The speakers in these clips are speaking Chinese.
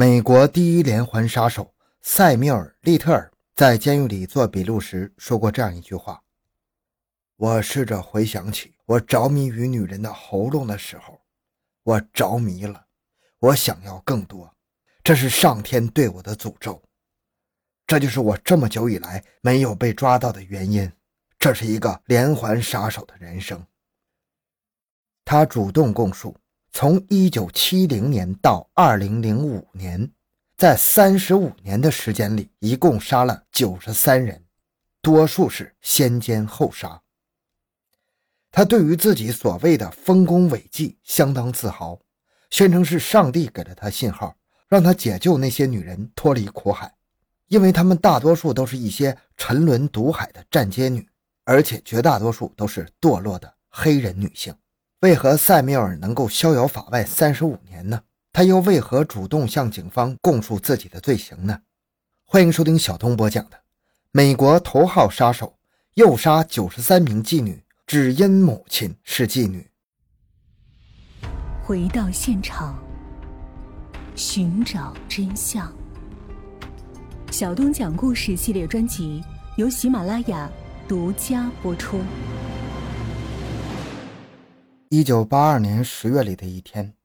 美国第一连环杀手塞缪尔·利特尔在监狱里做笔录时说过这样一句话：“我试着回想起我着迷于女人的喉咙的时候，我着迷了，我想要更多，这是上天对我的诅咒。这就是我这么久以来没有被抓到的原因。这是一个连环杀手的人生。”他主动供述。从一九七零年到二零零五年，在三十五年的时间里，一共杀了九十三人，多数是先奸后杀。他对于自己所谓的丰功伟绩相当自豪，宣称是上帝给了他信号，让他解救那些女人脱离苦海，因为他们大多数都是一些沉沦毒海的站街女，而且绝大多数都是堕落的黑人女性。为何塞缪尔能够逍遥法外三十五年呢？他又为何主动向警方供述自己的罪行呢？欢迎收听小东播讲的《美国头号杀手诱杀九十三名妓女，只因母亲是妓女》。回到现场，寻找真相。小东讲故事系列专辑由喜马拉雅独家播出。一九八二年十月里的一天，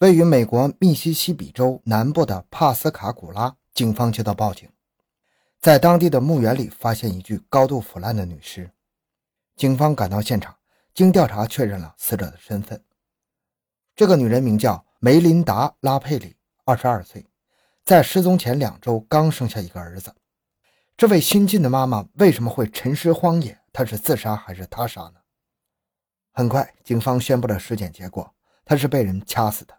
位于美国密西西比州南部的帕斯卡古拉，警方接到报警，在当地的墓园里发现一具高度腐烂的女尸。警方赶到现场，经调查确认了死者的身份。这个女人名叫梅琳达·拉佩里，二十二岁，在失踪前两周刚生下一个儿子。这位新晋的妈妈为什么会沉尸荒野？她是自杀还是他杀呢？很快，警方宣布了尸检结果，她是被人掐死的。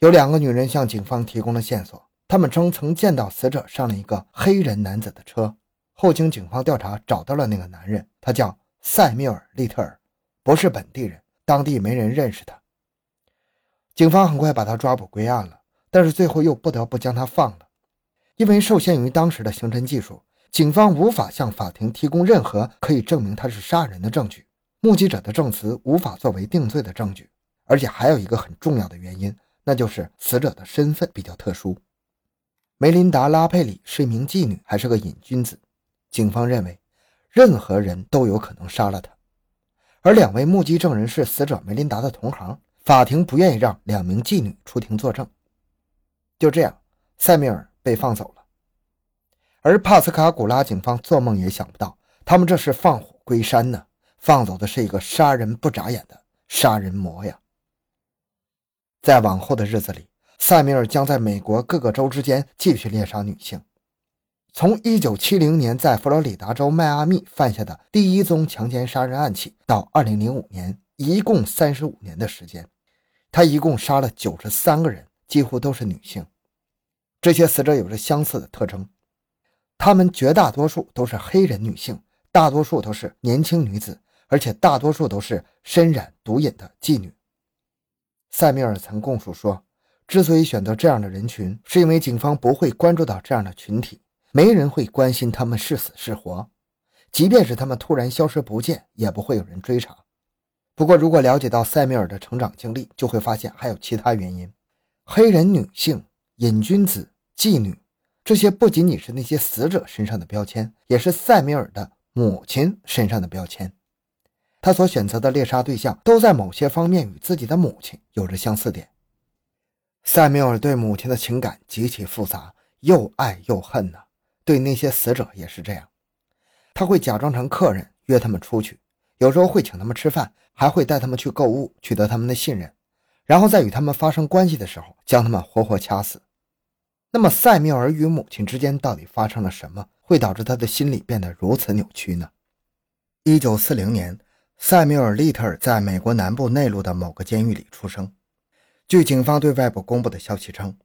有两个女人向警方提供了线索，她们称曾见到死者上了一个黑人男子的车。后经警方调查，找到了那个男人，他叫塞缪尔·利特尔，不是本地人，当地没人认识他。警方很快把他抓捕归案了，但是最后又不得不将他放了，因为受限于当时的刑侦技术，警方无法向法庭提供任何可以证明他是杀人的证据。目击者的证词无法作为定罪的证据，而且还有一个很重要的原因，那就是死者的身份比较特殊。梅琳达·拉佩里是一名妓女，还是个瘾君子。警方认为，任何人都有可能杀了她。而两位目击证人是死者梅琳达的同行，法庭不愿意让两名妓女出庭作证。就这样，塞米尔被放走了。而帕斯卡古拉警方做梦也想不到，他们这是放虎归山呢。放走的是一个杀人不眨眼的杀人魔呀！在往后的日子里，塞米尔将在美国各个州之间继续猎杀女性。从1970年在佛罗里达州迈阿密犯下的第一宗强奸杀人案起，到2005年，一共35年的时间，他一共杀了93个人，几乎都是女性。这些死者有着相似的特征，他们绝大多数都是黑人女性，大多数都是年轻女子。而且大多数都是身染毒瘾的妓女。塞缪尔曾供述说，之所以选择这样的人群，是因为警方不会关注到这样的群体，没人会关心他们是死是活，即便是他们突然消失不见，也不会有人追查。不过，如果了解到塞缪尔的成长经历，就会发现还有其他原因：黑人女性、瘾君子、妓女，这些不仅仅是那些死者身上的标签，也是塞缪尔的母亲身上的标签。他所选择的猎杀对象都在某些方面与自己的母亲有着相似点。塞缪尔对母亲的情感极其复杂，又爱又恨呢。对那些死者也是这样，他会假装成客人约他们出去，有时候会请他们吃饭，还会带他们去购物，取得他们的信任，然后在与他们发生关系的时候将他们活活掐死。那么，塞缪尔与母亲之间到底发生了什么，会导致他的心理变得如此扭曲呢？一九四零年。塞缪尔·利特尔在美国南部内陆的某个监狱里出生。据警方对外部公布的消息称，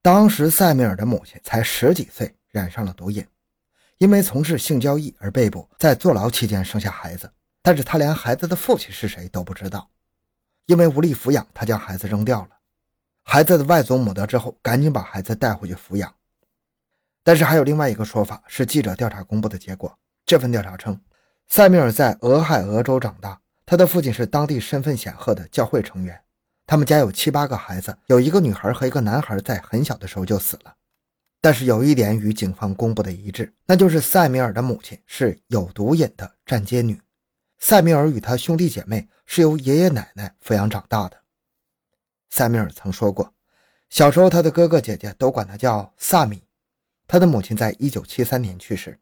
当时塞缪尔的母亲才十几岁，染上了毒瘾，因为从事性交易而被捕，在坐牢期间生下孩子。但是他连孩子的父亲是谁都不知道，因为无力抚养，他将孩子扔掉了。孩子的外祖母得知后，赶紧把孩子带回去抚养。但是还有另外一个说法，是记者调查公布的结果。这份调查称。塞米尔在俄亥俄州长大，他的父亲是当地身份显赫的教会成员。他们家有七八个孩子，有一个女孩和一个男孩在很小的时候就死了。但是有一点与警方公布的一致，那就是塞米尔的母亲是有毒瘾的站街女。塞米尔与他兄弟姐妹是由爷爷奶奶抚养长大的。塞米尔曾说过，小时候他的哥哥姐姐都管他叫萨米。他的母亲在一九七三年去世。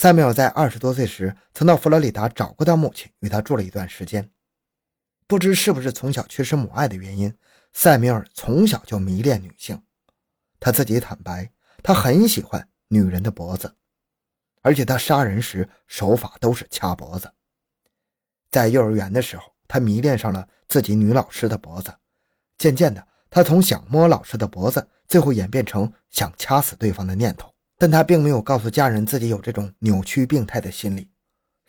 塞米尔在二十多岁时曾到佛罗里达找过他母亲，与他住了一段时间。不知是不是从小缺失母爱的原因，塞米尔从小就迷恋女性。他自己坦白，他很喜欢女人的脖子，而且他杀人时手法都是掐脖子。在幼儿园的时候，他迷恋上了自己女老师的脖子，渐渐的，他从想摸老师的脖子，最后演变成想掐死对方的念头。但他并没有告诉家人自己有这种扭曲病态的心理，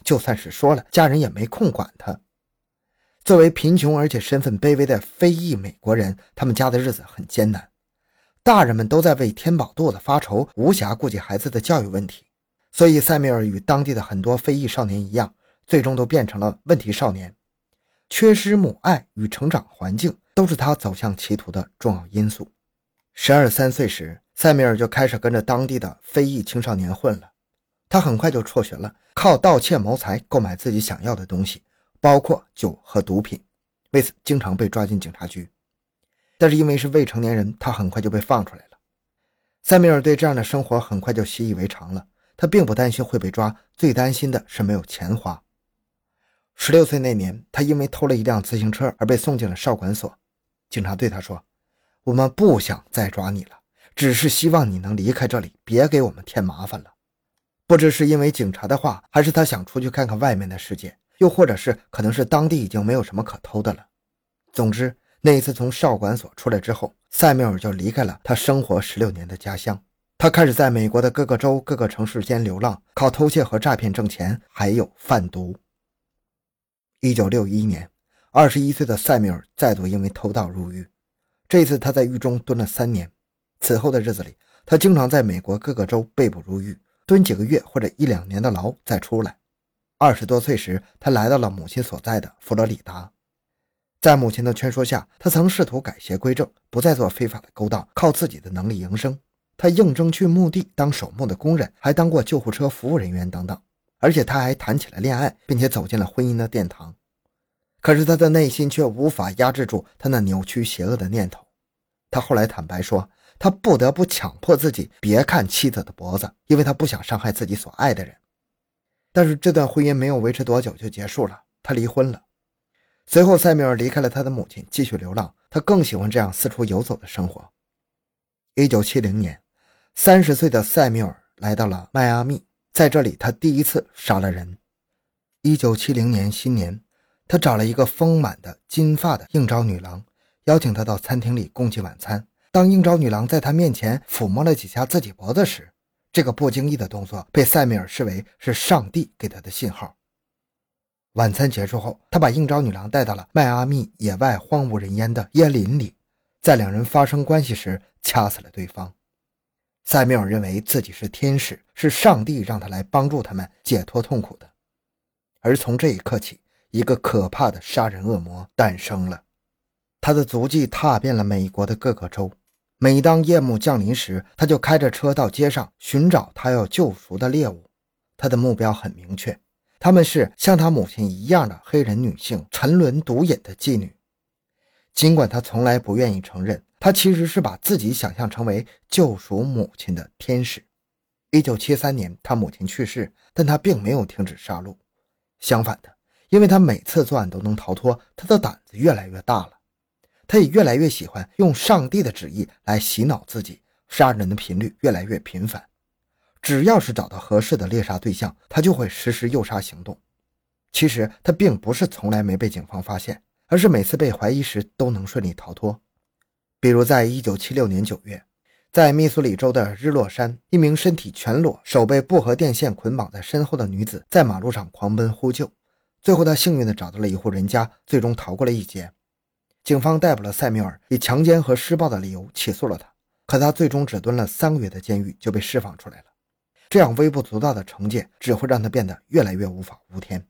就算是说了，家人也没空管他。作为贫穷而且身份卑微的非裔美国人，他们家的日子很艰难，大人们都在为填饱肚子发愁，无暇顾及孩子的教育问题。所以，塞米尔与当地的很多非裔少年一样，最终都变成了问题少年。缺失母爱与成长环境都是他走向歧途的重要因素。十二三岁时，塞米尔就开始跟着当地的非裔青少年混了。他很快就辍学了，靠盗窃谋财，购买自己想要的东西。包括酒和毒品，为此经常被抓进警察局。但是因为是未成年人，他很快就被放出来了。塞米尔对这样的生活很快就习以为常了。他并不担心会被抓，最担心的是没有钱花。十六岁那年，他因为偷了一辆自行车而被送进了少管所。警察对他说：“我们不想再抓你了，只是希望你能离开这里，别给我们添麻烦了。”不知是因为警察的话，还是他想出去看看外面的世界。又或者是可能是当地已经没有什么可偷的了。总之，那一次从少管所出来之后，塞缪尔就离开了他生活十六年的家乡。他开始在美国的各个州、各个城市间流浪，靠偷窃和诈骗挣钱，还有贩毒。一九六一年，二十一岁的塞缪尔再度因为偷盗入狱，这次他在狱中蹲了三年。此后的日子里，他经常在美国各个州被捕入狱，蹲几个月或者一两年的牢再出来。二十多岁时，他来到了母亲所在的佛罗里达。在母亲的劝说下，他曾试图改邪归正，不再做非法的勾当，靠自己的能力营生。他应征去墓地当守墓的工人，还当过救护车服务人员等等。而且他还谈起了恋爱，并且走进了婚姻的殿堂。可是他的内心却无法压制住他那扭曲邪恶的念头。他后来坦白说，他不得不强迫自己别看妻子的脖子，因为他不想伤害自己所爱的人。但是这段婚姻没有维持多久就结束了，他离婚了。随后，塞米尔离开了他的母亲，继续流浪。他更喜欢这样四处游走的生活。一九七零年，三十岁的塞米尔来到了迈阿密，在这里他第一次杀了人。一九七零年新年，他找了一个丰满的金发的应招女郎，邀请她到餐厅里共进晚餐。当应召女郎在他面前抚摸了几下自己脖子时，这个不经意的动作被塞米尔视为是上帝给他的信号。晚餐结束后，他把应召女郎带到了迈阿密野外荒无人烟的椰林里，在两人发生关系时掐死了对方。塞米尔认为自己是天使，是上帝让他来帮助他们解脱痛苦的。而从这一刻起，一个可怕的杀人恶魔诞生了，他的足迹踏遍了美国的各个州。每当夜幕降临时，他就开着车到街上寻找他要救赎的猎物。他的目标很明确，他们是像他母亲一样的黑人女性，沉沦毒瘾的妓女。尽管他从来不愿意承认，他其实是把自己想象成为救赎母亲的天使。一九七三年，他母亲去世，但他并没有停止杀戮。相反的，因为他每次作案都能逃脱，他的胆子越来越大了。他也越来越喜欢用上帝的旨意来洗脑自己，杀人的频率越来越频繁。只要是找到合适的猎杀对象，他就会实施诱杀行动。其实他并不是从来没被警方发现，而是每次被怀疑时都能顺利逃脱。比如，在一九七六年九月，在密苏里州的日落山，一名身体全裸、手被布和电线捆绑在身后的女子在马路上狂奔呼救，最后她幸运地找到了一户人家，最终逃过了一劫。警方逮捕了塞缪尔，以强奸和施暴的理由起诉了他。可他最终只蹲了三个月的监狱就被释放出来了。这样微不足道的惩戒，只会让他变得越来越无法无天。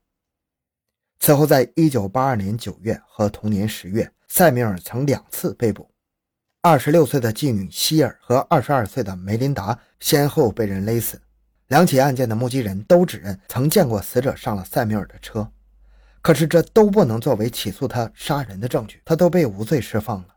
此后，在一九八二年九月和同年十月，塞米尔曾两次被捕。二十六岁的妓女希尔和二十二岁的梅琳达先后被人勒死。两起案件的目击人都指认曾见过死者上了塞缪尔的车，可是这都不能作为起诉他杀人的证据，他都被无罪释放了。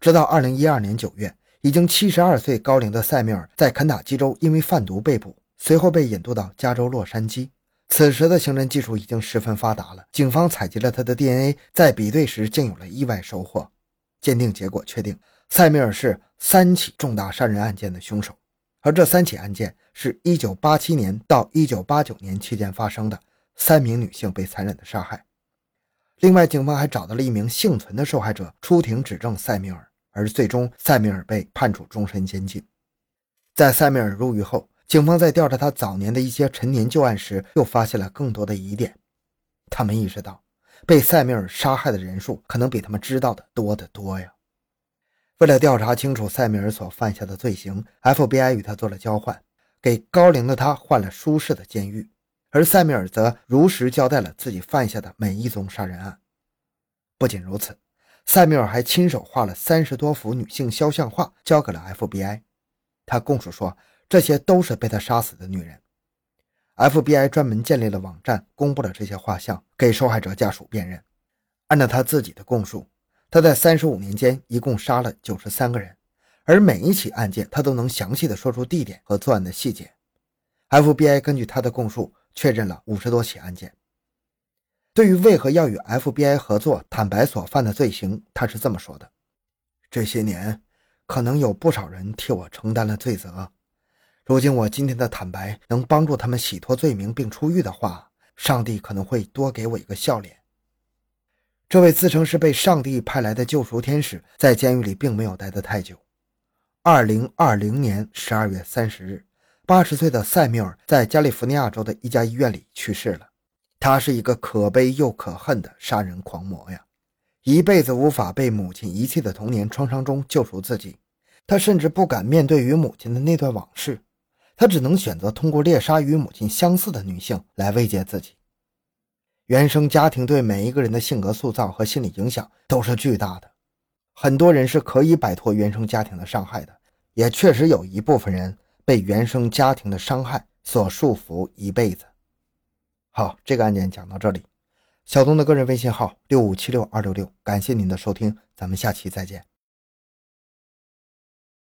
直到二零一二年九月，已经七十二岁高龄的塞米尔在肯塔基州因为贩毒被捕，随后被引渡到加州洛杉矶。此时的刑侦技术已经十分发达了，警方采集了他的 DNA，在比对时竟有了意外收获。鉴定结果确定，塞米尔是三起重大杀人案件的凶手，而这三起案件是一九八七年到一九八九年期间发生的，三名女性被残忍的杀害。另外，警方还找到了一名幸存的受害者出庭指证塞米尔，而最终塞米尔被判处终身监禁。在塞米尔入狱后。警方在调查他早年的一些陈年旧案时，又发现了更多的疑点。他们意识到，被塞米尔杀害的人数可能比他们知道的多得多呀。为了调查清楚塞米尔所犯下的罪行，FBI 与他做了交换，给高龄的他换了舒适的监狱，而塞米尔则如实交代了自己犯下的每一宗杀人案。不仅如此，塞米尔还亲手画了三十多幅女性肖像画，交给了 FBI。他供述说。这些都是被他杀死的女人。FBI 专门建立了网站，公布了这些画像，给受害者家属辨认。按照他自己的供述，他在三十五年间一共杀了九十三个人，而每一起案件他都能详细的说出地点和作案的细节。FBI 根据他的供述，确认了五十多起案件。对于为何要与 FBI 合作，坦白所犯的罪行，他是这么说的：“这些年，可能有不少人替我承担了罪责。”如今我今天的坦白能帮助他们洗脱罪名并出狱的话，上帝可能会多给我一个笑脸。这位自称是被上帝派来的救赎天使，在监狱里并没有待得太久。二零二零年十二月三十日，八十岁的塞缪尔在加利福尼亚州的一家医院里去世了。他是一个可悲又可恨的杀人狂魔呀！一辈子无法被母亲遗弃的童年创伤中救赎自己，他甚至不敢面对与母亲的那段往事。他只能选择通过猎杀与母亲相似的女性来慰藉自己。原生家庭对每一个人的性格塑造和心理影响都是巨大的。很多人是可以摆脱原生家庭的伤害的，也确实有一部分人被原生家庭的伤害所束缚一辈子。好，这个案件讲到这里。小东的个人微信号六五七六二六六，感谢您的收听，咱们下期再见。